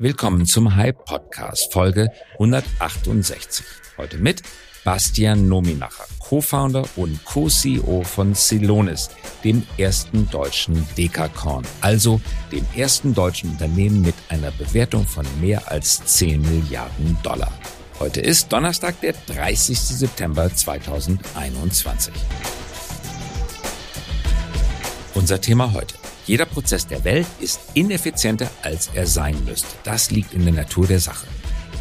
Willkommen zum Hype Podcast, Folge 168. Heute mit Bastian Nominacher, Co-Founder und Co-CEO von Celonis, dem ersten deutschen Dekakorn, also dem ersten deutschen Unternehmen mit einer Bewertung von mehr als 10 Milliarden Dollar. Heute ist Donnerstag, der 30. September 2021. Unser Thema heute. Jeder Prozess der Welt ist ineffizienter, als er sein müsste. Das liegt in der Natur der Sache.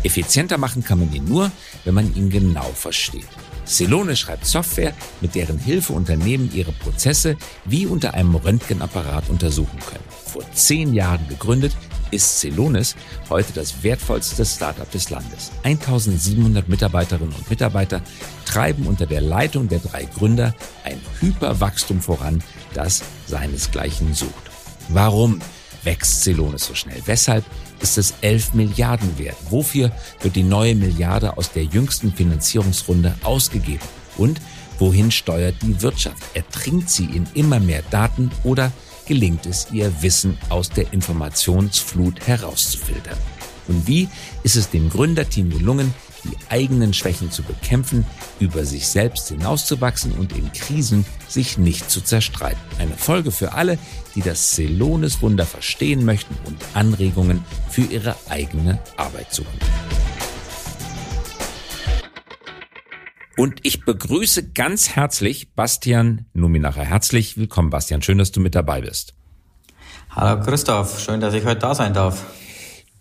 Effizienter machen kann man ihn nur, wenn man ihn genau versteht. Celone schreibt Software, mit deren Hilfe Unternehmen ihre Prozesse wie unter einem Röntgenapparat untersuchen können. Vor zehn Jahren gegründet, ist Celonis heute das wertvollste Startup des Landes. 1700 Mitarbeiterinnen und Mitarbeiter treiben unter der Leitung der drei Gründer ein Hyperwachstum voran, das seinesgleichen sucht. Warum wächst Celonis so schnell? Weshalb ist es 11 Milliarden wert? Wofür wird die neue Milliarde aus der jüngsten Finanzierungsrunde ausgegeben? Und wohin steuert die Wirtschaft? Ertrinkt sie in immer mehr Daten oder gelingt es ihr, Wissen aus der Informationsflut herauszufiltern? Und wie ist es dem Gründerteam gelungen, die eigenen Schwächen zu bekämpfen, über sich selbst hinauszuwachsen und in Krisen sich nicht zu zerstreiten. Eine Folge für alle, die das Celones Wunder verstehen möchten und Anregungen für ihre eigene Arbeit suchen. Und ich begrüße ganz herzlich Bastian Numinacher. Herzlich willkommen, Bastian. Schön, dass du mit dabei bist. Hallo Christoph, schön, dass ich heute da sein darf.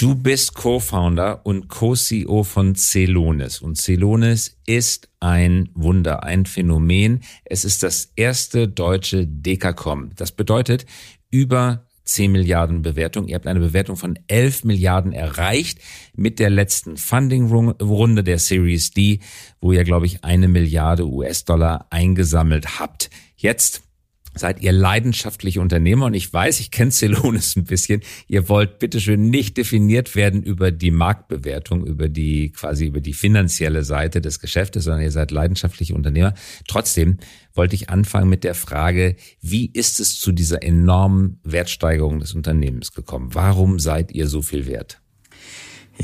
Du bist Co-Founder und Co-CEO von Celonis. Und Celonis ist ein Wunder, ein Phänomen. Es ist das erste deutsche Dekacom. Das bedeutet über 10 Milliarden Bewertung. Ihr habt eine Bewertung von 11 Milliarden erreicht mit der letzten Funding-Runde der Series D, wo ihr, glaube ich, eine Milliarde US-Dollar eingesammelt habt. Jetzt seid ihr leidenschaftliche Unternehmer und ich weiß, ich kenne Celonis ein bisschen. Ihr wollt bitteschön nicht definiert werden über die Marktbewertung, über die quasi über die finanzielle Seite des Geschäftes, sondern ihr seid leidenschaftliche Unternehmer. Trotzdem wollte ich anfangen mit der Frage, wie ist es zu dieser enormen Wertsteigerung des Unternehmens gekommen? Warum seid ihr so viel wert?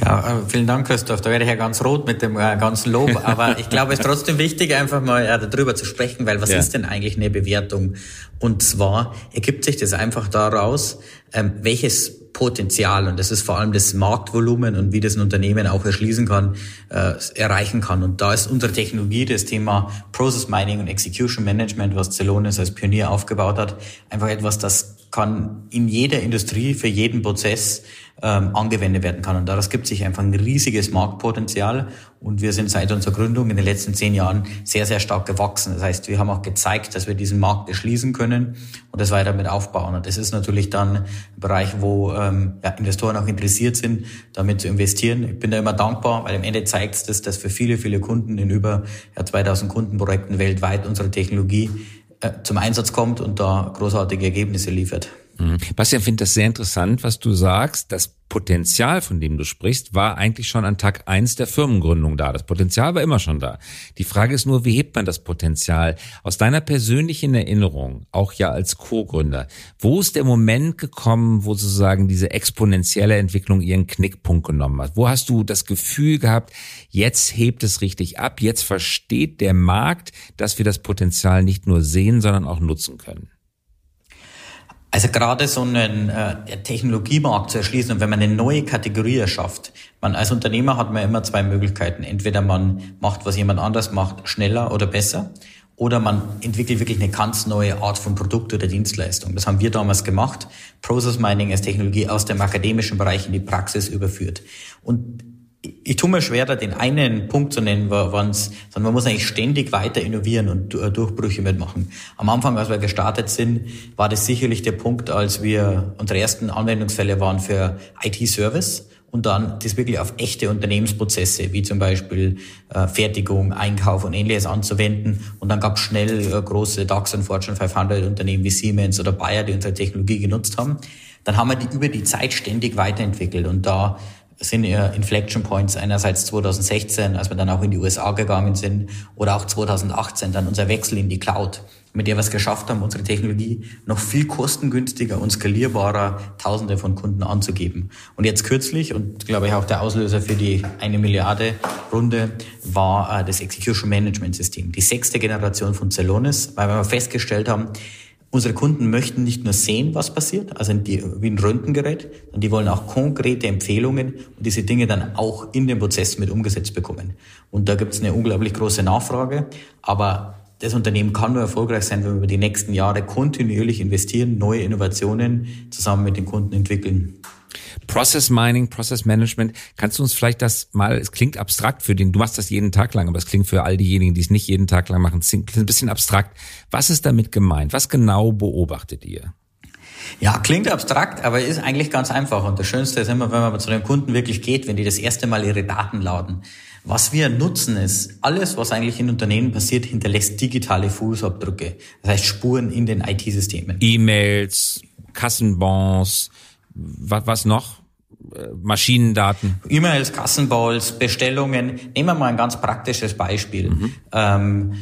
Ja, äh, vielen Dank, Christoph. Da werde ich ja ganz rot mit dem äh, ganzen Lob. Aber ich glaube, es ist trotzdem wichtig, einfach mal äh, darüber zu sprechen, weil was ja. ist denn eigentlich eine Bewertung? Und zwar ergibt sich das einfach daraus, ähm, welches Potenzial, und das ist vor allem das Marktvolumen und wie das ein Unternehmen auch erschließen kann, äh, erreichen kann. Und da ist unsere Technologie, das Thema Process Mining und Execution Management, was Celonis als Pionier aufgebaut hat, einfach etwas, das kann in jeder Industrie für jeden Prozess ähm, angewendet werden kann. Und daraus gibt sich einfach ein riesiges Marktpotenzial. Und wir sind seit unserer Gründung in den letzten zehn Jahren sehr, sehr stark gewachsen. Das heißt, wir haben auch gezeigt, dass wir diesen Markt erschließen können und das weiter mit aufbauen. Und das ist natürlich dann ein Bereich, wo ähm, ja, Investoren auch interessiert sind, damit zu investieren. Ich bin da immer dankbar, weil am Ende zeigt es, dass, dass für viele, viele Kunden in über ja, 2000 Kundenprojekten weltweit unsere Technologie äh, zum Einsatz kommt und da großartige Ergebnisse liefert. Mhm. Bastian, finde das sehr interessant, was du sagst. Das Potenzial, von dem du sprichst, war eigentlich schon an Tag eins der Firmengründung da. Das Potenzial war immer schon da. Die Frage ist nur, wie hebt man das Potenzial? Aus deiner persönlichen Erinnerung, auch ja als Co-Gründer, wo ist der Moment gekommen, wo sozusagen diese exponentielle Entwicklung ihren Knickpunkt genommen hat? Wo hast du das Gefühl gehabt, jetzt hebt es richtig ab, jetzt versteht der Markt, dass wir das Potenzial nicht nur sehen, sondern auch nutzen können? Also gerade so einen äh, Technologiemarkt zu erschließen und wenn man eine neue Kategorie erschafft, man als Unternehmer hat man immer zwei Möglichkeiten. Entweder man macht, was jemand anders macht, schneller oder besser, oder man entwickelt wirklich eine ganz neue Art von Produkt oder Dienstleistung. Das haben wir damals gemacht. Process Mining als Technologie aus dem akademischen Bereich in die Praxis überführt. Und ich tue mir schwer, da den einen Punkt zu nennen, sondern man muss eigentlich ständig weiter innovieren und äh, Durchbrüche mitmachen. Am Anfang, als wir gestartet sind, war das sicherlich der Punkt, als wir unsere ersten Anwendungsfälle waren für IT-Service und dann das wirklich auf echte Unternehmensprozesse, wie zum Beispiel äh, Fertigung, Einkauf und ähnliches anzuwenden. Und dann gab es schnell äh, große DAX und Fortune 500 Unternehmen wie Siemens oder Bayer, die unsere Technologie genutzt haben. Dann haben wir die über die Zeit ständig weiterentwickelt und da sind ja Inflection Points einerseits 2016, als wir dann auch in die USA gegangen sind, oder auch 2018 dann unser Wechsel in die Cloud. mit der wir es geschafft haben, unsere Technologie noch viel kostengünstiger und skalierbarer Tausende von Kunden anzugeben. Und jetzt kürzlich, und glaube ich auch der Auslöser für die eine Milliarde Runde, war äh, das Execution Management System, die sechste Generation von Celonis, weil wir festgestellt haben, Unsere Kunden möchten nicht nur sehen, was passiert, also die, wie ein Röntgengerät, sondern die wollen auch konkrete Empfehlungen und diese Dinge dann auch in den Prozess mit umgesetzt bekommen. Und da gibt es eine unglaublich große Nachfrage, aber das Unternehmen kann nur erfolgreich sein, wenn wir über die nächsten Jahre kontinuierlich investieren, neue Innovationen zusammen mit den Kunden entwickeln. Process Mining, Process Management. Kannst du uns vielleicht das mal, es klingt abstrakt für den, du machst das jeden Tag lang, aber es klingt für all diejenigen, die es nicht jeden Tag lang machen, klingt ein bisschen abstrakt. Was ist damit gemeint? Was genau beobachtet ihr? Ja, klingt abstrakt, aber ist eigentlich ganz einfach. Und das Schönste ist immer, wenn man zu den Kunden wirklich geht, wenn die das erste Mal ihre Daten laden. Was wir nutzen ist, alles, was eigentlich in Unternehmen passiert, hinterlässt digitale Fußabdrücke. Das heißt Spuren in den IT-Systemen. E-Mails, Kassenbons, was, was noch? Äh, Maschinendaten. E-Mails, Kassenballs, Bestellungen. Nehmen wir mal ein ganz praktisches Beispiel. Mhm. Ähm,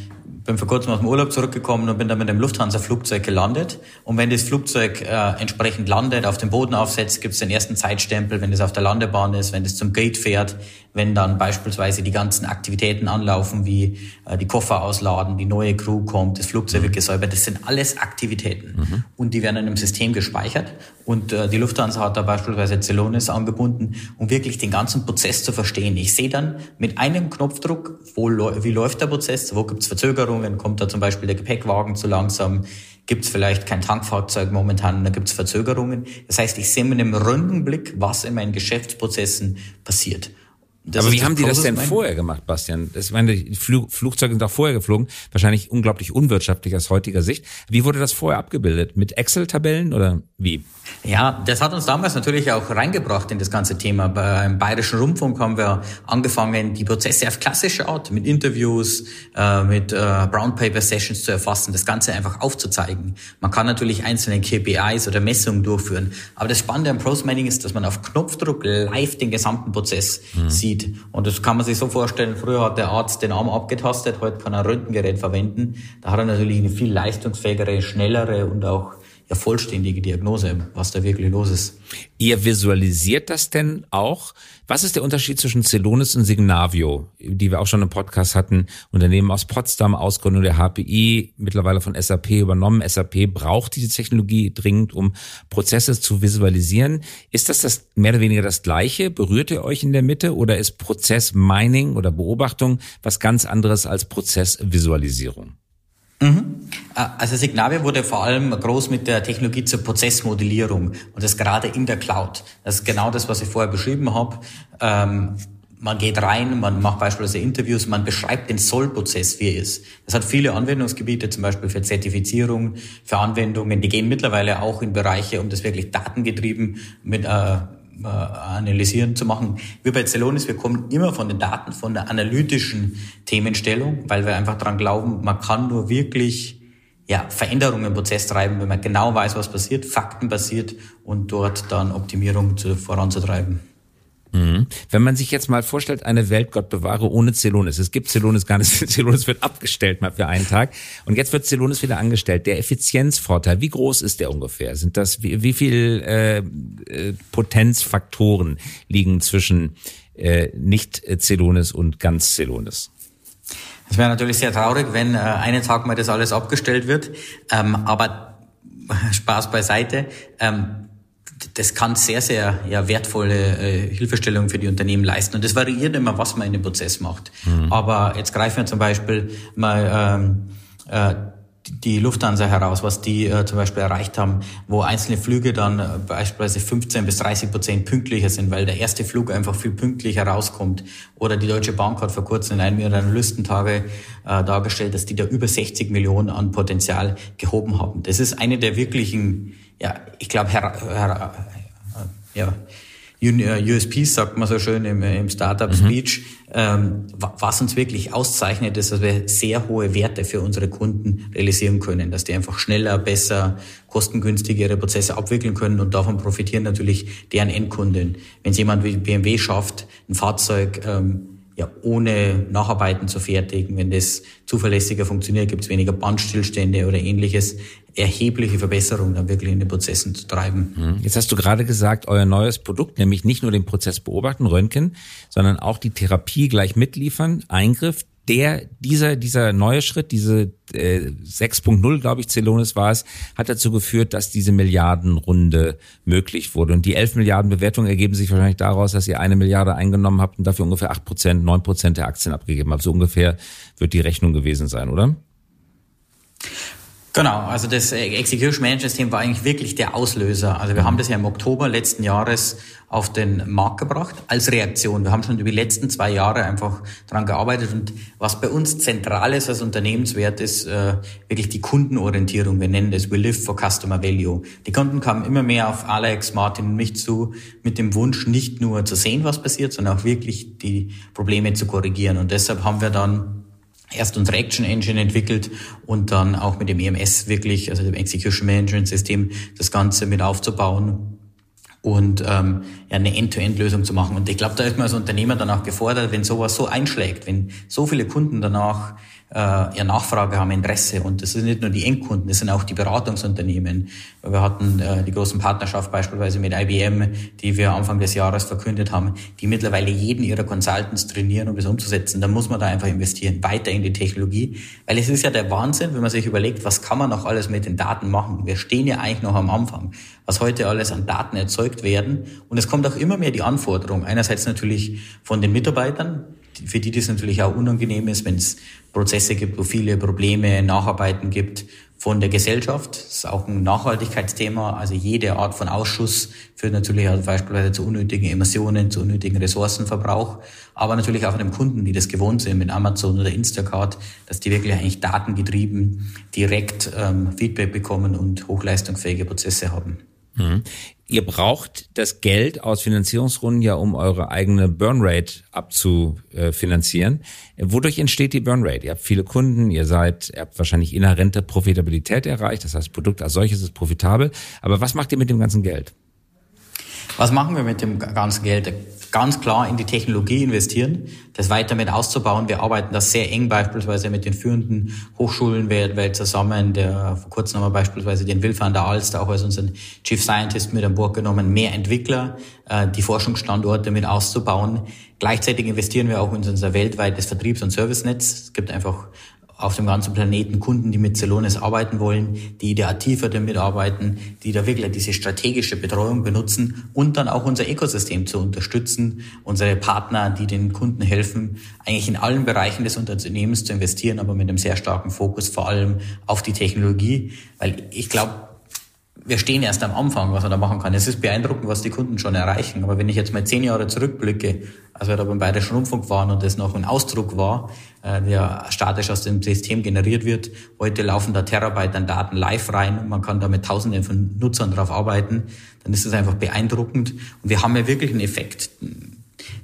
bin vor kurzem aus dem Urlaub zurückgekommen und bin dann mit dem Lufthansa-Flugzeug gelandet. Und wenn das Flugzeug äh, entsprechend landet, auf den Boden aufsetzt, gibt es den ersten Zeitstempel, wenn es auf der Landebahn ist, wenn es zum Gate fährt, wenn dann beispielsweise die ganzen Aktivitäten anlaufen, wie äh, die Koffer ausladen, die neue Crew kommt, das Flugzeug wird gesäubert. Das sind alles Aktivitäten. Mhm. Und die werden in einem System gespeichert. Und äh, die Lufthansa hat da beispielsweise Celonis angebunden, um wirklich den ganzen Prozess zu verstehen. Ich sehe dann mit einem Knopfdruck, wo, wie läuft der Prozess, wo gibt es Verzögerungen, kommt da zum Beispiel der Gepäckwagen zu langsam, gibt es vielleicht kein Tankfahrzeug momentan, da gibt es Verzögerungen. Das heißt, ich sehe mit einem Röntgenblick, was in meinen Geschäftsprozessen passiert. Das Aber wie haben die das denn vorher gemacht, Bastian? Das meine, die Flug, Flugzeuge sind auch vorher geflogen, wahrscheinlich unglaublich unwirtschaftlich aus heutiger Sicht. Wie wurde das vorher abgebildet? Mit Excel-Tabellen oder wie? Ja, das hat uns damals natürlich auch reingebracht in das ganze Thema. Beim Bayerischen Rundfunk haben wir angefangen, die Prozesse auf klassische Art, mit Interviews, äh, mit äh, Brown Paper Sessions zu erfassen, das Ganze einfach aufzuzeigen. Man kann natürlich einzelne KPIs oder Messungen durchführen. Aber das Spannende am Process ist, dass man auf Knopfdruck live den gesamten Prozess mhm. sieht sieht. Und das kann man sich so vorstellen, früher hat der Arzt den Arm abgetastet, heute kann er ein Röntgengerät verwenden. Da hat er natürlich eine viel leistungsfähigere, schnellere und auch ja, vollständige Diagnose, was da wirklich los ist. Ihr visualisiert das denn auch? Was ist der Unterschied zwischen Celonis und Signavio, die wir auch schon im Podcast hatten? Unternehmen aus Potsdam, Ausgründung der HPI, mittlerweile von SAP übernommen. SAP braucht diese Technologie dringend, um Prozesse zu visualisieren. Ist das, das mehr oder weniger das Gleiche? Berührt ihr euch in der Mitte oder ist Prozess Mining oder Beobachtung was ganz anderes als Prozessvisualisierung? Mhm. Äh, also Signavio wurde vor allem groß mit der Technologie zur Prozessmodellierung und das gerade in der Cloud. Das ist genau das, was ich vorher beschrieben habe. Ähm, man geht rein, man macht beispielsweise Interviews, man beschreibt den Sollprozess, wie er ist. Das hat viele Anwendungsgebiete, zum Beispiel für Zertifizierung, für Anwendungen. Die gehen mittlerweile auch in Bereiche, um das wirklich datengetrieben mit äh, äh, analysieren zu machen. Wir bei Celonis, wir kommen immer von den Daten, von der analytischen Themenstellung, weil wir einfach daran glauben, man kann nur wirklich ja, Veränderungen im Prozess treiben, wenn man genau weiß, was passiert, faktenbasiert und dort dann Optimierung zu, voranzutreiben. Mhm. Wenn man sich jetzt mal vorstellt, eine Welt, Gott bewahre, ohne Celonis. Es gibt Celonis gar nicht. Celonis wird abgestellt mal für einen Tag. Und jetzt wird Celonis wieder angestellt. Der Effizienzvorteil, wie groß ist der ungefähr? Sind das, wie, wie viel äh, äh, Potenzfaktoren liegen zwischen äh, nicht Celonis und ganz Celonis? Es wäre natürlich sehr traurig, wenn äh, einen Tag mal das alles abgestellt wird. Ähm, aber Spaß beiseite. Ähm, das kann sehr, sehr ja, wertvolle äh, Hilfestellungen für die Unternehmen leisten. Und das variiert immer, was man in dem Prozess macht. Mhm. Aber jetzt greifen wir zum Beispiel mal ähm, äh, die Lufthansa heraus, was die äh, zum Beispiel erreicht haben, wo einzelne Flüge dann äh, beispielsweise 15 bis 30 Prozent pünktlicher sind, weil der erste Flug einfach viel pünktlicher rauskommt. Oder die Deutsche Bank hat vor kurzem in einem ihrer Analystentage äh, dargestellt, dass die da über 60 Millionen an Potenzial gehoben haben. Das ist eine der wirklichen ja, ich glaube, ja, USPs sagt man so schön im, im Startup-Speech, mhm. ähm, was uns wirklich auszeichnet, ist, dass wir sehr hohe Werte für unsere Kunden realisieren können, dass die einfach schneller, besser, kostengünstiger ihre Prozesse abwickeln können und davon profitieren natürlich deren Endkunden. Wenn es jemand wie BMW schafft, ein Fahrzeug ähm, ja ohne Nacharbeiten zu fertigen. Wenn das zuverlässiger funktioniert, gibt es weniger Bandstillstände oder ähnliches. Erhebliche Verbesserungen dann wirklich in den Prozessen zu treiben. Mhm. Jetzt hast du gerade gesagt, euer neues Produkt, nämlich nicht nur den Prozess beobachten, Röntgen, sondern auch die Therapie gleich mitliefern, Eingriff, der, dieser, dieser neue Schritt, diese äh, 6.0, glaube ich, Celonis war es, hat dazu geführt, dass diese Milliardenrunde möglich wurde. Und die 11 Milliarden Bewertungen ergeben sich wahrscheinlich daraus, dass ihr eine Milliarde eingenommen habt und dafür ungefähr 8 Prozent, 9 Prozent der Aktien abgegeben habt. So ungefähr wird die Rechnung gewesen sein, oder? Genau, also das Execution Management System war eigentlich wirklich der Auslöser. Also wir haben das ja im Oktober letzten Jahres auf den Markt gebracht als Reaktion. Wir haben schon über die letzten zwei Jahre einfach daran gearbeitet und was bei uns zentral ist als Unternehmenswert ist äh, wirklich die Kundenorientierung. Wir nennen das We Live for Customer Value. Die Kunden kamen immer mehr auf Alex, Martin und mich zu mit dem Wunsch, nicht nur zu sehen, was passiert, sondern auch wirklich die Probleme zu korrigieren. Und deshalb haben wir dann erst unsere Action Engine entwickelt und dann auch mit dem EMS wirklich, also dem Execution Management System, das Ganze mit aufzubauen und ähm, ja, eine End-to-End-Lösung zu machen. Und ich glaube, da ist man als Unternehmer dann auch gefordert, wenn sowas so einschlägt, wenn so viele Kunden danach äh, Nachfrage haben, Interesse. Und das sind nicht nur die Endkunden, das sind auch die Beratungsunternehmen. Wir hatten äh, die großen Partnerschaft beispielsweise mit IBM, die wir Anfang des Jahres verkündet haben, die mittlerweile jeden ihrer Consultants trainieren, um das umzusetzen. Da muss man da einfach investieren, weiter in die Technologie. Weil es ist ja der Wahnsinn, wenn man sich überlegt, was kann man noch alles mit den Daten machen. Wir stehen ja eigentlich noch am Anfang, was heute alles an Daten erzeugt werden. Und es kommt auch immer mehr die Anforderung, einerseits natürlich von den Mitarbeitern, für die das natürlich auch unangenehm ist, wenn es Prozesse gibt, wo viele Probleme, Nacharbeiten gibt von der Gesellschaft. Das ist auch ein Nachhaltigkeitsthema. Also jede Art von Ausschuss führt natürlich auch beispielsweise zu unnötigen Emissionen, zu unnötigen Ressourcenverbrauch. Aber natürlich auch an den Kunden, die das gewohnt sind mit Amazon oder Instacart, dass die wirklich eigentlich datengetrieben direkt ähm, Feedback bekommen und hochleistungsfähige Prozesse haben. Mhm. Ihr braucht das Geld aus Finanzierungsrunden ja, um eure eigene Burnrate abzufinanzieren. Wodurch entsteht die Burnrate? Ihr habt viele Kunden, ihr seid, ihr habt wahrscheinlich inhärente Profitabilität erreicht, das heißt, Produkt als solches ist profitabel. Aber was macht ihr mit dem ganzen Geld? Was machen wir mit dem ganzen Geld? Ganz klar in die Technologie investieren, das weiter mit auszubauen. Wir arbeiten da sehr eng beispielsweise mit den führenden Hochschulen weltweit zusammen. Der, vor kurzem haben wir beispielsweise den Will van der Alster auch als unseren Chief Scientist mit an Bord genommen, mehr Entwickler, äh, die Forschungsstandorte mit auszubauen. Gleichzeitig investieren wir auch in unser weltweites Vertriebs- und Servicenetz. Es gibt einfach auf dem ganzen Planeten Kunden, die mit Celonis arbeiten wollen, die da tiefer damit arbeiten, die da wirklich diese strategische Betreuung benutzen und dann auch unser Ökosystem zu unterstützen, unsere Partner, die den Kunden helfen, eigentlich in allen Bereichen des Unternehmens zu investieren, aber mit einem sehr starken Fokus vor allem auf die Technologie, weil ich glaube, wir stehen erst am Anfang, was man da machen kann. Es ist beeindruckend, was die Kunden schon erreichen. Aber wenn ich jetzt mal zehn Jahre zurückblicke, als wir da beim Bayerischen Rundfunk waren und das noch ein Ausdruck war, äh, der statisch aus dem System generiert wird, heute laufen da Terabyte an Daten live rein und man kann da mit Tausenden von Nutzern drauf arbeiten, dann ist das einfach beeindruckend. Und wir haben ja wirklich einen Effekt. Das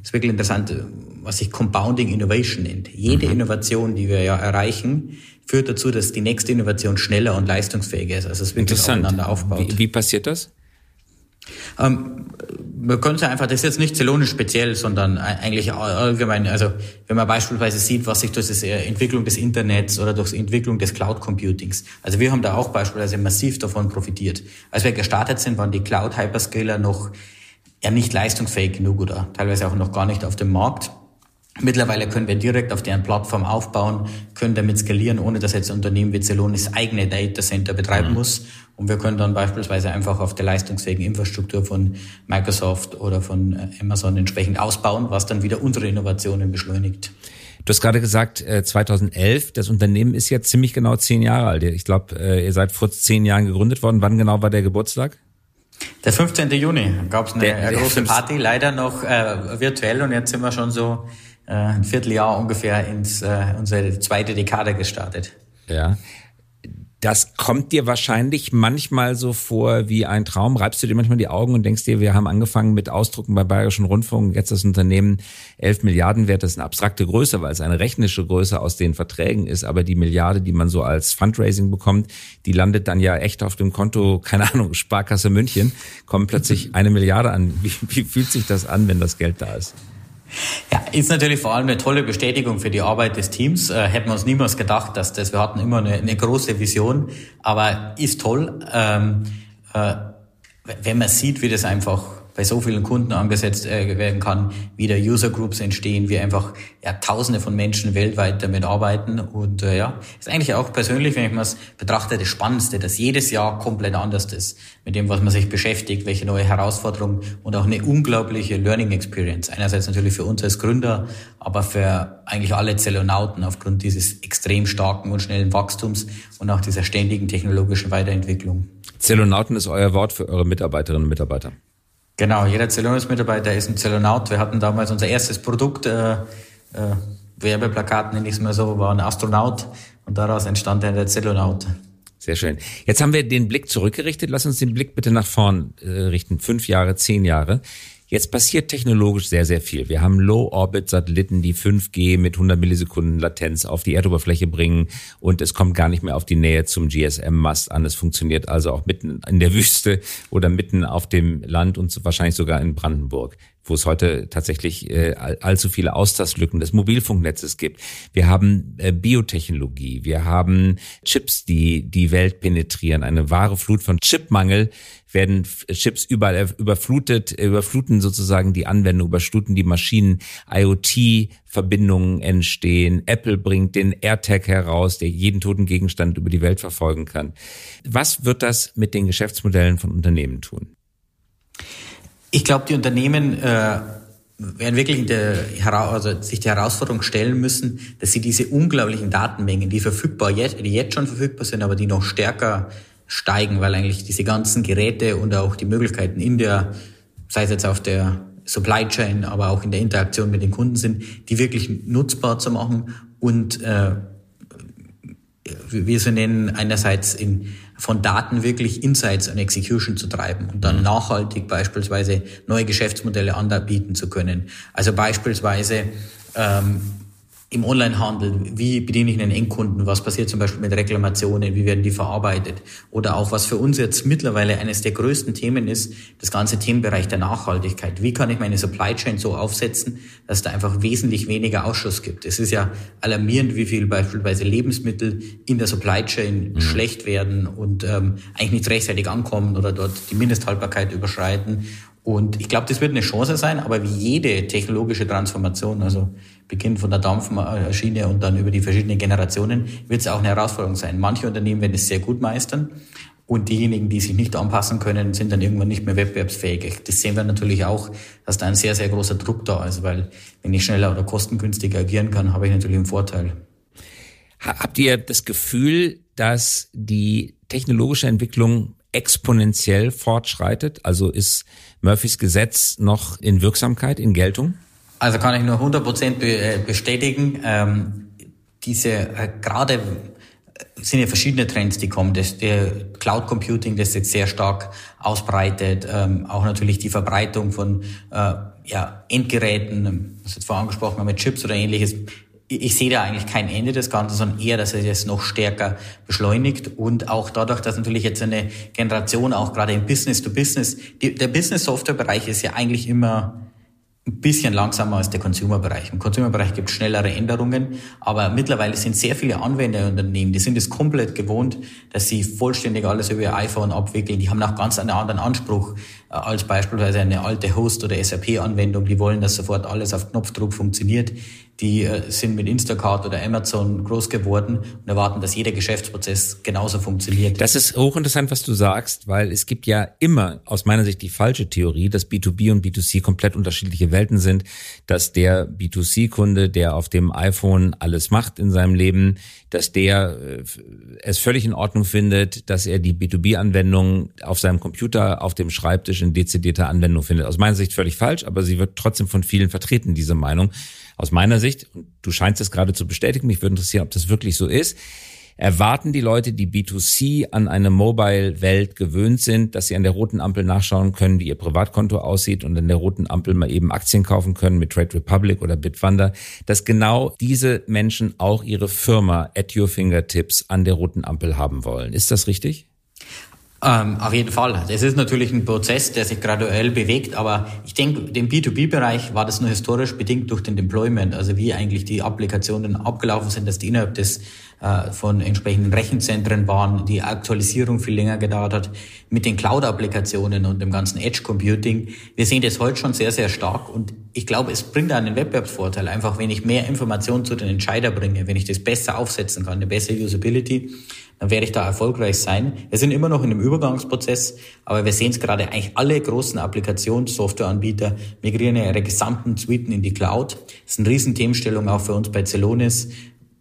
ist wirklich interessant, was sich Compounding Innovation nennt. Jede mhm. Innovation, die wir ja erreichen, führt dazu, dass die nächste Innovation schneller und leistungsfähiger ist. Also es wirklich aufeinander aufbaut. Wie, wie passiert das? Ähm, man könnte einfach, das ist jetzt nicht Zelonisch speziell, sondern eigentlich allgemein, also wenn man beispielsweise sieht, was sich durch die Entwicklung des Internets oder durch die Entwicklung des Cloud Computings, also wir haben da auch beispielsweise massiv davon profitiert. Als wir gestartet sind, waren die Cloud Hyperscaler noch ja nicht leistungsfähig genug oder teilweise auch noch gar nicht auf dem Markt. Mittlerweile können wir direkt auf deren Plattform aufbauen, können damit skalieren, ohne dass jetzt ein Unternehmen wie Celonis eigene Data Center betreiben mhm. muss. Und wir können dann beispielsweise einfach auf der leistungsfähigen Infrastruktur von Microsoft oder von äh, Amazon entsprechend ausbauen, was dann wieder unsere Innovationen beschleunigt. Du hast gerade gesagt, 2011, äh, das Unternehmen ist jetzt ziemlich genau zehn Jahre alt. Ich glaube, äh, ihr seid vor zehn Jahren gegründet worden. Wann genau war der Geburtstag? Der 15. Juni gab es eine der, große Party, leider noch äh, virtuell und jetzt sind wir schon so äh, ein Vierteljahr ungefähr ins äh, unsere zweite Dekade gestartet. Ja. Das kommt dir wahrscheinlich manchmal so vor wie ein Traum. Reibst du dir manchmal die Augen und denkst dir, wir haben angefangen mit Ausdrucken beim Bayerischen Rundfunk, jetzt das Unternehmen 11 Milliarden wert, das ist eine abstrakte Größe, weil es eine rechnische Größe aus den Verträgen ist, aber die Milliarde, die man so als Fundraising bekommt, die landet dann ja echt auf dem Konto, keine Ahnung, Sparkasse München, kommt plötzlich eine Milliarde an. Wie, wie fühlt sich das an, wenn das Geld da ist? Ja, ist natürlich vor allem eine tolle Bestätigung für die Arbeit des Teams. Äh, hätten wir uns niemals gedacht, dass das, wir hatten immer eine, eine große Vision, aber ist toll, ähm, äh, wenn man sieht, wie das einfach bei so vielen Kunden angesetzt äh, werden kann, wie da User Groups entstehen, wie einfach ja, Tausende von Menschen weltweit damit arbeiten. Und äh, ja, ist eigentlich auch persönlich, wenn ich mal betrachte, das Spannendste, dass jedes Jahr komplett anders ist mit dem, was man sich beschäftigt, welche neue Herausforderungen und auch eine unglaubliche Learning Experience. Einerseits natürlich für uns als Gründer, aber für eigentlich alle Zellonauten aufgrund dieses extrem starken und schnellen Wachstums und auch dieser ständigen technologischen Weiterentwicklung. Zellonauten ist euer Wort für eure Mitarbeiterinnen und Mitarbeiter. Genau, jeder Zellonaut-Mitarbeiter ist ein Zellonaut. Wir hatten damals unser erstes Produkt, äh, äh, Werbeplakat nenne ich es mal so, war ein Astronaut und daraus entstand dann der Zellonaut. Sehr schön. Jetzt haben wir den Blick zurückgerichtet. Lass uns den Blick bitte nach vorn äh, richten. Fünf Jahre, zehn Jahre. Jetzt passiert technologisch sehr, sehr viel. Wir haben Low-Orbit-Satelliten, die 5G mit 100 Millisekunden Latenz auf die Erdoberfläche bringen und es kommt gar nicht mehr auf die Nähe zum GSM-Mast an. Es funktioniert also auch mitten in der Wüste oder mitten auf dem Land und wahrscheinlich sogar in Brandenburg wo es heute tatsächlich äh, allzu viele Austastlücken des Mobilfunknetzes gibt. Wir haben äh, Biotechnologie, wir haben Chips, die die Welt penetrieren, eine wahre Flut von Chipmangel werden Chips überall überflutet, überfluten sozusagen die Anwendung, überfluten die Maschinen, IoT-Verbindungen entstehen, Apple bringt den AirTag heraus, der jeden toten Gegenstand über die Welt verfolgen kann. Was wird das mit den Geschäftsmodellen von Unternehmen tun? Ich glaube, die Unternehmen äh, werden wirklich der, also sich die Herausforderung stellen müssen, dass sie diese unglaublichen Datenmengen, die verfügbar jetzt, die jetzt schon verfügbar sind, aber die noch stärker steigen, weil eigentlich diese ganzen Geräte und auch die Möglichkeiten in der, sei es jetzt auf der Supply Chain, aber auch in der Interaktion mit den Kunden sind, die wirklich nutzbar zu machen und äh, wie wir sie nennen, einerseits in von Daten wirklich Insights und Execution zu treiben und dann mhm. nachhaltig beispielsweise neue Geschäftsmodelle anbieten zu können. Also beispielsweise ähm, im Onlinehandel, wie bediene ich einen Endkunden, was passiert zum Beispiel mit Reklamationen, wie werden die verarbeitet oder auch was für uns jetzt mittlerweile eines der größten Themen ist, das ganze Themenbereich der Nachhaltigkeit. Wie kann ich meine Supply Chain so aufsetzen, dass da einfach wesentlich weniger Ausschuss gibt? Es ist ja alarmierend, wie viel beispielsweise Lebensmittel in der Supply Chain mhm. schlecht werden und ähm, eigentlich nicht rechtzeitig ankommen oder dort die Mindesthaltbarkeit überschreiten. Und ich glaube, das wird eine Chance sein, aber wie jede technologische Transformation, also beginnt von der Dampfmaschine und dann über die verschiedenen Generationen, wird es auch eine Herausforderung sein. Manche Unternehmen werden es sehr gut meistern und diejenigen, die sich nicht anpassen können, sind dann irgendwann nicht mehr wettbewerbsfähig. Das sehen wir natürlich auch, dass da ein sehr, sehr großer Druck da ist, weil wenn ich schneller oder kostengünstiger agieren kann, habe ich natürlich einen Vorteil. Habt ihr das Gefühl, dass die technologische Entwicklung exponentiell fortschreitet? Also ist Murphys Gesetz noch in Wirksamkeit, in Geltung? Also kann ich nur 100 Prozent äh, bestätigen. Ähm, diese äh, gerade äh, sind ja verschiedene Trends, die kommen. Das der Cloud Computing, das jetzt sehr stark ausbreitet, ähm, auch natürlich die Verbreitung von äh, ja, Endgeräten, was jetzt vorher angesprochen haben, mit Chips oder ähnliches. Ich, ich sehe da eigentlich kein Ende des Ganzen, sondern eher, dass es jetzt noch stärker beschleunigt und auch dadurch, dass natürlich jetzt eine Generation auch gerade im Business to Business, der Business Software Bereich ist ja eigentlich immer ein bisschen langsamer als der Consumer-Bereich. Im Consumer-Bereich gibt es schnellere Änderungen, aber mittlerweile sind sehr viele Anwenderunternehmen, die sind es komplett gewohnt, dass sie vollständig alles über ihr iPhone abwickeln. Die haben auch ganz einen anderen Anspruch äh, als beispielsweise eine alte Host- oder SAP-Anwendung. Die wollen, dass sofort alles auf Knopfdruck funktioniert die äh, sind mit Instacart oder Amazon groß geworden und erwarten, dass jeder Geschäftsprozess genauso funktioniert. Das ist hochinteressant, was du sagst, weil es gibt ja immer aus meiner Sicht die falsche Theorie, dass B2B und B2C komplett unterschiedliche Welten sind, dass der B2C-Kunde, der auf dem iPhone alles macht in seinem Leben, dass der äh, es völlig in Ordnung findet, dass er die B2B-Anwendung auf seinem Computer, auf dem Schreibtisch in dezidierter Anwendung findet. Aus meiner Sicht völlig falsch, aber sie wird trotzdem von vielen vertreten, diese Meinung. Aus meiner Sicht, und du scheinst es gerade zu bestätigen, mich würde interessieren, ob das wirklich so ist, erwarten die Leute, die B2C an eine Mobile-Welt gewöhnt sind, dass sie an der roten Ampel nachschauen können, wie ihr Privatkonto aussieht und an der roten Ampel mal eben Aktien kaufen können mit Trade Republic oder Bitfunder, dass genau diese Menschen auch ihre Firma at your fingertips an der roten Ampel haben wollen. Ist das richtig? Ähm, auf jeden Fall. Das ist natürlich ein Prozess, der sich graduell bewegt, aber ich denke, im B2B-Bereich war das nur historisch bedingt durch den Deployment, also wie eigentlich die Applikationen abgelaufen sind, dass die innerhalb des von entsprechenden Rechenzentren waren, die Aktualisierung viel länger gedauert hat, mit den Cloud-Applikationen und dem ganzen Edge-Computing. Wir sehen das heute schon sehr, sehr stark und ich glaube, es bringt einen Wettbewerbsvorteil, einfach wenn ich mehr Informationen zu den Entscheider bringe, wenn ich das besser aufsetzen kann, eine bessere Usability, dann werde ich da erfolgreich sein. Wir sind immer noch in einem Übergangsprozess, aber wir sehen es gerade, eigentlich alle großen Applikationssoftwareanbieter migrieren ihre gesamten Suiten in die Cloud. Das ist eine Riesenthemenstellung auch für uns bei Celonis.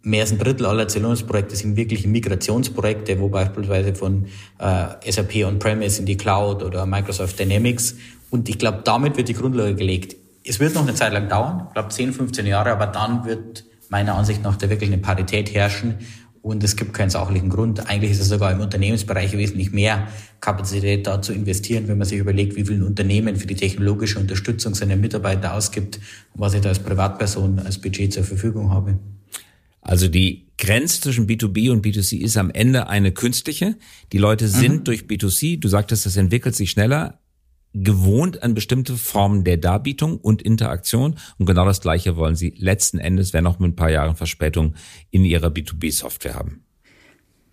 Mehr als ein Drittel aller Celonis-Projekte sind wirklich Migrationsprojekte, wo beispielsweise von äh, SAP On-Premise in die Cloud oder Microsoft Dynamics. Und ich glaube, damit wird die Grundlage gelegt. Es wird noch eine Zeit lang dauern, ich glaube 10, 15 Jahre, aber dann wird meiner Ansicht nach da wirklich eine Parität herrschen und es gibt keinen sachlichen Grund. Eigentlich ist es sogar im Unternehmensbereich wesentlich mehr Kapazität da zu investieren, wenn man sich überlegt, wie viel ein Unternehmen für die technologische Unterstützung seiner Mitarbeiter ausgibt und was ich da als Privatperson als Budget zur Verfügung habe. Also die Grenze zwischen B2B und B2C ist am Ende eine künstliche. Die Leute sind mhm. durch B2C, du sagtest, das entwickelt sich schneller, gewohnt an bestimmte Formen der Darbietung und Interaktion. Und genau das Gleiche wollen sie letzten Endes, wenn auch mit ein paar Jahren Verspätung, in ihrer B2B-Software haben.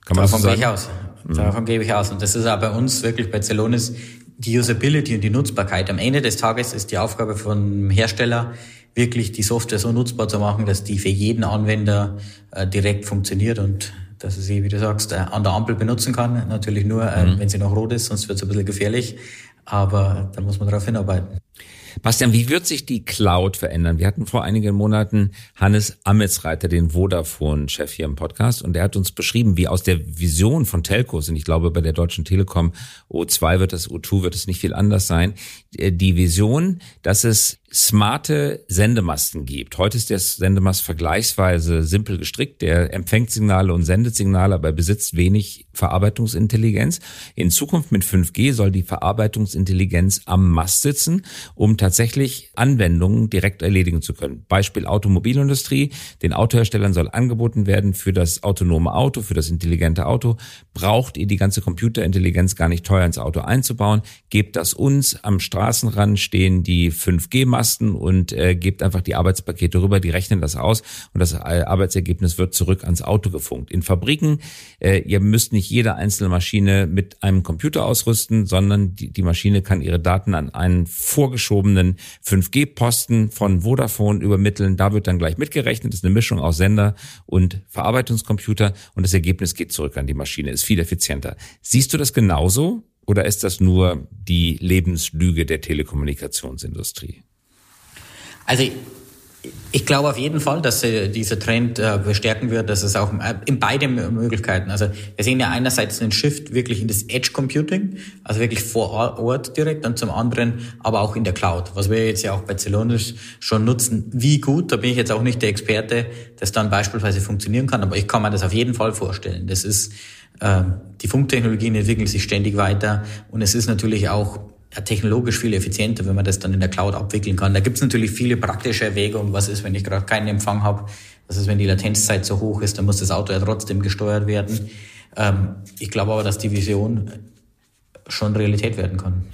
Kann man Davon gehe ich aus. Mhm. Davon gebe ich aus. Und das ist auch bei uns wirklich bei Celonis die Usability und die Nutzbarkeit. Am Ende des Tages ist die Aufgabe von Hersteller, wirklich die Software so nutzbar zu machen, dass die für jeden Anwender äh, direkt funktioniert und dass er sie, wie du sagst, äh, an der Ampel benutzen kann. Natürlich nur, äh, mhm. wenn sie noch rot ist, sonst wird es ein bisschen gefährlich. Aber da muss man darauf hinarbeiten. Bastian, wie wird sich die Cloud verändern? Wir hatten vor einigen Monaten Hannes Ametsreiter, den Vodafone-Chef hier im Podcast, und er hat uns beschrieben, wie aus der Vision von Telcos, und ich glaube, bei der Deutschen Telekom O2 wird das, O2 wird es nicht viel anders sein, die Vision, dass es smarte Sendemasten gibt. Heute ist der Sendemast vergleichsweise simpel gestrickt. Der empfängt Signale und sendet Signale, aber besitzt wenig Verarbeitungsintelligenz. In Zukunft mit 5G soll die Verarbeitungsintelligenz am Mast sitzen, um tatsächlich Anwendungen direkt erledigen zu können. Beispiel Automobilindustrie. Den Autoherstellern soll angeboten werden für das autonome Auto, für das intelligente Auto. Braucht ihr die ganze Computerintelligenz gar nicht teuer ins Auto einzubauen? Gebt das uns. Am Straßenrand stehen die 5G-Masten und äh, gebt einfach die Arbeitspakete rüber. Die rechnen das aus und das äh, Arbeitsergebnis wird zurück ans Auto gefunkt. In Fabriken, äh, ihr müsst nicht jede einzelne Maschine mit einem Computer ausrüsten, sondern die, die Maschine kann ihre Daten an einen vorgeschobenen 5G-Posten von Vodafone übermitteln. Da wird dann gleich mitgerechnet. Das ist eine Mischung aus Sender und Verarbeitungscomputer und das Ergebnis geht zurück an die Maschine. Ist viel effizienter. Siehst du das genauso? Oder ist das nur die Lebenslüge der Telekommunikationsindustrie? Also ich glaube auf jeden Fall, dass dieser Trend äh, bestärken wird, dass es auch äh, in beiden Möglichkeiten. Also wir sehen ja einerseits einen Shift wirklich in das Edge Computing, also wirklich vor Ort direkt, und zum anderen aber auch in der Cloud, was wir jetzt ja auch bei Celonis schon nutzen. Wie gut, da bin ich jetzt auch nicht der Experte, das dann beispielsweise funktionieren kann, aber ich kann mir das auf jeden Fall vorstellen. Das ist die Funktechnologien entwickeln sich ständig weiter und es ist natürlich auch technologisch viel effizienter, wenn man das dann in der Cloud abwickeln kann. Da gibt es natürlich viele praktische Erwägungen. Was ist, wenn ich gerade keinen Empfang habe? Was ist, wenn die Latenzzeit so hoch ist? Dann muss das Auto ja trotzdem gesteuert werden. Ähm, ich glaube aber, dass die Vision schon Realität werden kann.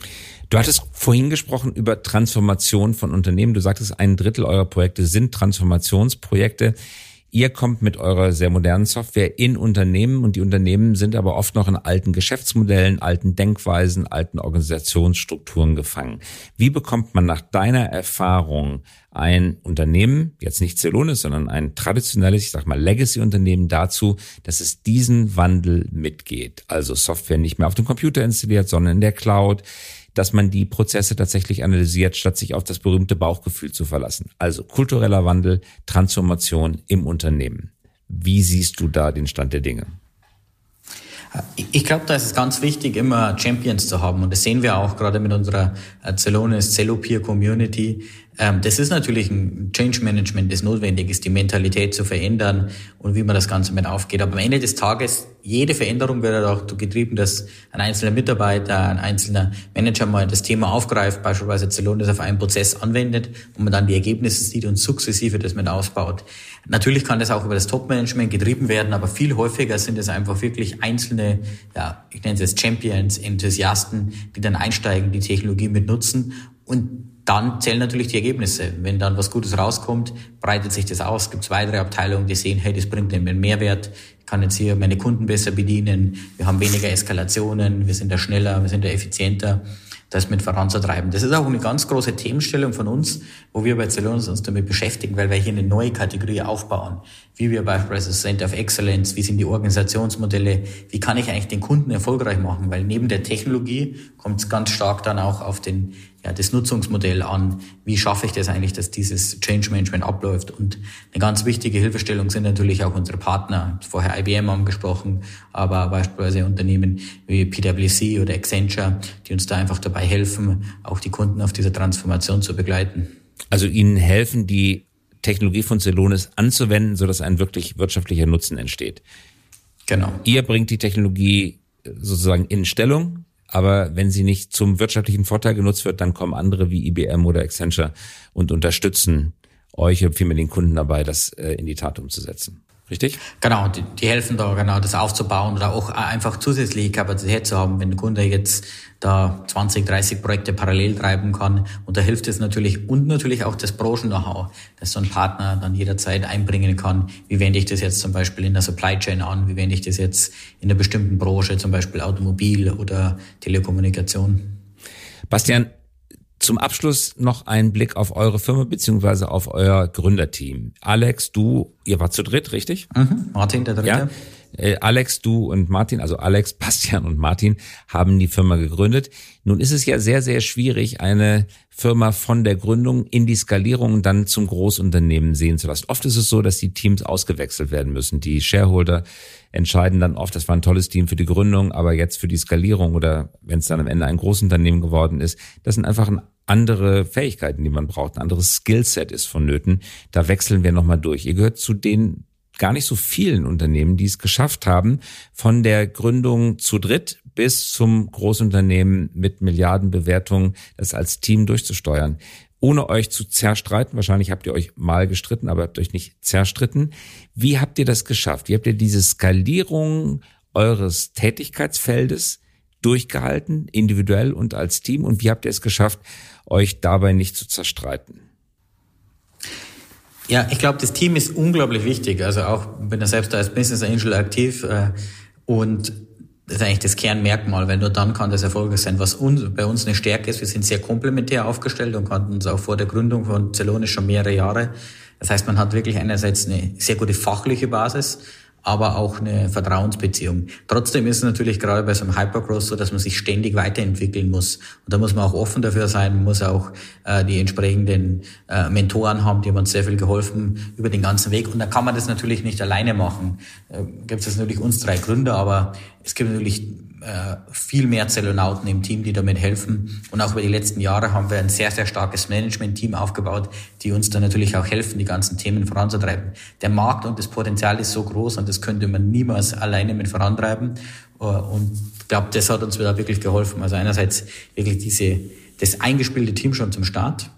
Du hattest vorhin gesprochen über Transformation von Unternehmen. Du sagtest, ein Drittel eurer Projekte sind Transformationsprojekte. Ihr kommt mit eurer sehr modernen Software in Unternehmen und die Unternehmen sind aber oft noch in alten Geschäftsmodellen, alten Denkweisen, alten Organisationsstrukturen gefangen. Wie bekommt man nach deiner Erfahrung ein Unternehmen, jetzt nicht Celonis, sondern ein traditionelles, ich sag mal Legacy-Unternehmen dazu, dass es diesen Wandel mitgeht? Also Software nicht mehr auf dem Computer installiert, sondern in der Cloud dass man die Prozesse tatsächlich analysiert, statt sich auf das berühmte Bauchgefühl zu verlassen. Also kultureller Wandel, Transformation im Unternehmen. Wie siehst du da den Stand der Dinge? Ich glaube, da ist es ganz wichtig, immer Champions zu haben. Und das sehen wir auch gerade mit unserer Celonis Cellopeer Community. Ähm, das ist natürlich ein Change Management, das notwendig ist, die Mentalität zu verändern und wie man das Ganze mit aufgeht. Aber am Ende des Tages, jede Veränderung wird auch getrieben, dass ein einzelner Mitarbeiter, ein einzelner Manager mal das Thema aufgreift, beispielsweise Zelonis auf einen Prozess anwendet und man dann die Ergebnisse sieht und sukzessive das mit ausbaut. Natürlich kann das auch über das Top-Management getrieben werden, aber viel häufiger sind es einfach wirklich einzelne, ja, ich nenne es jetzt Champions, Enthusiasten, die dann einsteigen, die Technologie mit nutzen und dann zählen natürlich die Ergebnisse. Wenn dann was Gutes rauskommt, breitet sich das aus. Es drei Abteilungen, die sehen, hey, das bringt mir einen Mehrwert. Ich kann jetzt hier meine Kunden besser bedienen. Wir haben weniger Eskalationen. Wir sind da schneller, wir sind da effizienter das mit voranzutreiben. Das ist auch eine ganz große Themenstellung von uns, wo wir bei Celonis uns damit beschäftigen, weil wir hier eine neue Kategorie aufbauen. Wie wir beispielsweise Center of Excellence, wie sind die Organisationsmodelle, wie kann ich eigentlich den Kunden erfolgreich machen, weil neben der Technologie kommt es ganz stark dann auch auf den ja, das Nutzungsmodell an. Wie schaffe ich das eigentlich, dass dieses Change Management abläuft? Und eine ganz wichtige Hilfestellung sind natürlich auch unsere Partner. Vorher IBM angesprochen, aber beispielsweise Unternehmen wie PwC oder Accenture, die uns da einfach dabei helfen, auch die Kunden auf dieser Transformation zu begleiten. Also ihnen helfen, die Technologie von Celonis anzuwenden, sodass ein wirklich wirtschaftlicher Nutzen entsteht. Genau. Ihr bringt die Technologie sozusagen in Stellung, aber wenn sie nicht zum wirtschaftlichen Vorteil genutzt wird, dann kommen andere wie IBM oder Accenture und unterstützen euch und vielmehr den Kunden dabei, das äh, in die Tat umzusetzen. Richtig? Genau, die, die, helfen da genau, das aufzubauen oder auch einfach zusätzliche Kapazität zu haben. Wenn der Kunde jetzt da 20, 30 Projekte parallel treiben kann, und da hilft es natürlich und natürlich auch das Branchen-Know-how, dass so ein Partner dann jederzeit einbringen kann. Wie wende ich das jetzt zum Beispiel in der Supply Chain an? Wie wende ich das jetzt in einer bestimmten Branche, zum Beispiel Automobil oder Telekommunikation? Bastian, zum Abschluss noch ein Blick auf eure Firma beziehungsweise auf euer Gründerteam. Alex, du, ihr wart zu dritt, richtig? Mhm. Martin, der Dritte. Ja. Äh, Alex, du und Martin, also Alex, Bastian und Martin haben die Firma gegründet. Nun ist es ja sehr, sehr schwierig, eine Firma von der Gründung in die Skalierung dann zum Großunternehmen sehen zu lassen. Oft ist es so, dass die Teams ausgewechselt werden müssen. Die Shareholder entscheiden dann oft, das war ein tolles Team für die Gründung, aber jetzt für die Skalierung oder wenn es dann am Ende ein Großunternehmen geworden ist, das sind einfach andere Fähigkeiten, die man braucht, ein anderes Skillset ist vonnöten. Da wechseln wir nochmal durch. Ihr gehört zu den gar nicht so vielen Unternehmen, die es geschafft haben, von der Gründung zu dritt bis zum Großunternehmen mit Milliardenbewertungen, das als Team durchzusteuern. Ohne euch zu zerstreiten, wahrscheinlich habt ihr euch mal gestritten, aber habt euch nicht zerstritten. Wie habt ihr das geschafft? Wie habt ihr diese Skalierung eures Tätigkeitsfeldes durchgehalten, individuell und als Team? Und wie habt ihr es geschafft, euch dabei nicht zu zerstreiten? Ja, ich glaube, das Team ist unglaublich wichtig. Also auch bin ja selbst als Business Angel aktiv äh, und das ist eigentlich das Kernmerkmal, weil nur dann kann das erfolgreich sein. Was uns, bei uns eine Stärke ist, wir sind sehr komplementär aufgestellt und kannten uns auch vor der Gründung von Celonis schon mehrere Jahre. Das heißt, man hat wirklich einerseits eine sehr gute fachliche Basis, aber auch eine Vertrauensbeziehung. Trotzdem ist es natürlich gerade bei so einem Hypergrowth so, dass man sich ständig weiterentwickeln muss. Und da muss man auch offen dafür sein, muss auch äh, die entsprechenden äh, Mentoren haben, die haben uns sehr viel geholfen über den ganzen Weg. Und da kann man das natürlich nicht alleine machen. Äh, gibt es natürlich uns drei Gründer, aber es gibt natürlich viel mehr Zellonauten im Team, die damit helfen. Und auch über die letzten Jahre haben wir ein sehr, sehr starkes Management-Team aufgebaut, die uns dann natürlich auch helfen, die ganzen Themen voranzutreiben. Der Markt und das Potenzial ist so groß und das könnte man niemals alleine mit vorantreiben. Äh, und ich glaube, das hat uns wieder wirklich geholfen. Also einerseits wirklich diese, das eingespielte Team schon zum Start,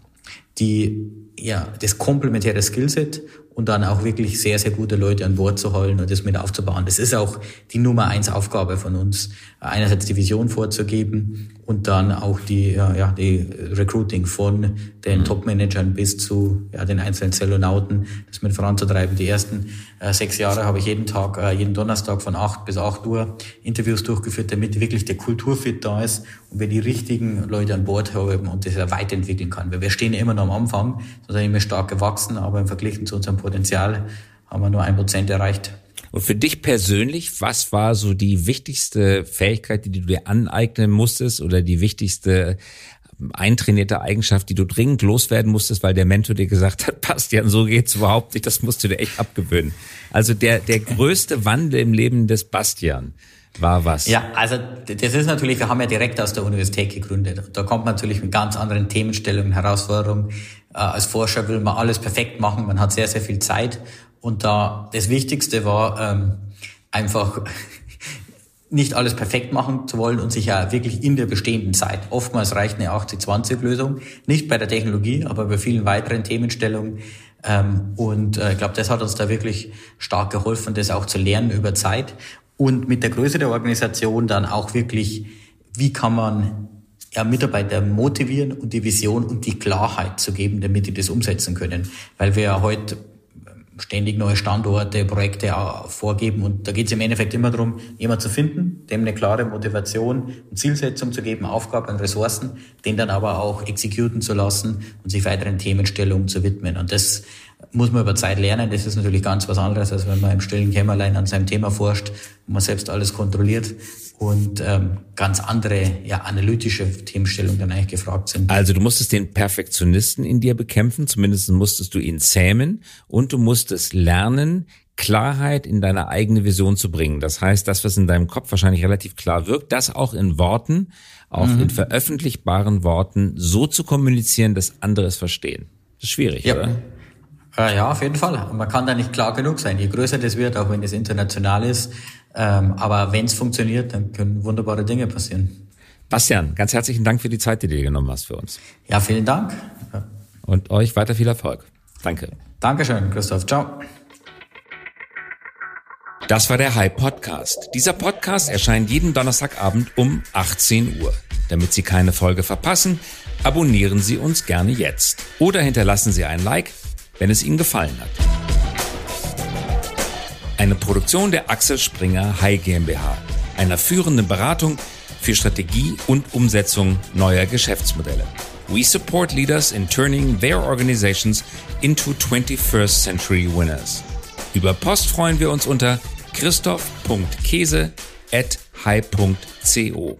die, ja, das komplementäre Skillset und dann auch wirklich sehr, sehr gute Leute an Bord zu holen und das mit aufzubauen. Das ist auch die Nummer eins Aufgabe von uns, einerseits die Vision vorzugeben und dann auch die, ja, ja die Recruiting von den mhm. Top-Managern bis zu ja, den einzelnen Zellonauten, das mit voranzutreiben. Die ersten äh, sechs Jahre habe ich jeden Tag, äh, jeden Donnerstag von acht bis acht Uhr Interviews durchgeführt, damit wirklich der Kulturfit da ist und wir die richtigen Leute an Bord haben und das ja weiterentwickeln kann. Weil wir stehen ja immer noch am Anfang, sind immer stark gewachsen, aber im Vergleich zu unserem Potenzial haben wir nur ein Prozent erreicht. Und für dich persönlich, was war so die wichtigste Fähigkeit, die du dir aneignen musstest oder die wichtigste eintrainierte Eigenschaft, die du dringend loswerden musstest, weil der Mentor dir gesagt hat, Bastian, so geht's überhaupt nicht, das musst du dir echt abgewöhnen. Also der, der größte Wandel im Leben des Bastian, war was? Ja, also das ist natürlich, wir haben ja direkt aus der Universität gegründet. Da kommt man natürlich mit ganz anderen Themenstellungen, Herausforderungen. Äh, als Forscher will man alles perfekt machen, man hat sehr, sehr viel Zeit. Und da das Wichtigste war ähm, einfach nicht alles perfekt machen zu wollen und sich ja wirklich in der bestehenden Zeit. Oftmals reicht eine 80-20-Lösung, nicht bei der Technologie, aber bei vielen weiteren Themenstellungen. Ähm, und äh, ich glaube, das hat uns da wirklich stark geholfen, das auch zu lernen über Zeit. Und mit der Größe der Organisation dann auch wirklich, wie kann man ja, Mitarbeiter motivieren und die Vision und die Klarheit zu geben, damit die das umsetzen können. Weil wir ja heute ständig neue Standorte, Projekte vorgeben. Und da geht es im Endeffekt immer darum, jemand zu finden, dem eine klare Motivation und Zielsetzung zu geben, Aufgaben und Ressourcen, den dann aber auch exekutieren zu lassen und sich weiteren Themenstellungen zu widmen. Und das muss man über Zeit lernen. Das ist natürlich ganz was anderes, als wenn man im stillen Kämmerlein an seinem Thema forscht und man selbst alles kontrolliert und ähm, ganz andere ja, analytische Themenstellungen dann eigentlich gefragt sind. Also du musstest den Perfektionisten in dir bekämpfen, zumindest musstest du ihn zähmen und du musstest lernen, Klarheit in deine eigene Vision zu bringen. Das heißt, das, was in deinem Kopf wahrscheinlich relativ klar wirkt, das auch in Worten, auch mhm. in veröffentlichbaren Worten so zu kommunizieren, dass andere es verstehen. Das ist schwierig, ja. oder? Ja, auf jeden Fall. man kann da nicht klar genug sein. Je größer das wird, auch wenn es international ist, ähm, aber wenn es funktioniert, dann können wunderbare Dinge passieren. Bastian, ganz herzlichen Dank für die Zeit, die du dir genommen hast für uns. Ja, vielen Dank. Und euch weiter viel Erfolg. Danke. Dankeschön, Christoph. Ciao. Das war der High Podcast. Dieser Podcast erscheint jeden Donnerstagabend um 18 Uhr. Damit Sie keine Folge verpassen, abonnieren Sie uns gerne jetzt oder hinterlassen Sie ein Like, wenn es Ihnen gefallen hat. Eine Produktion der Axel Springer High GmbH, einer führenden Beratung für Strategie und Umsetzung neuer Geschäftsmodelle. We support leaders in turning their organizations into 21st century winners. Über Post freuen wir uns unter christoph.käse at high.co.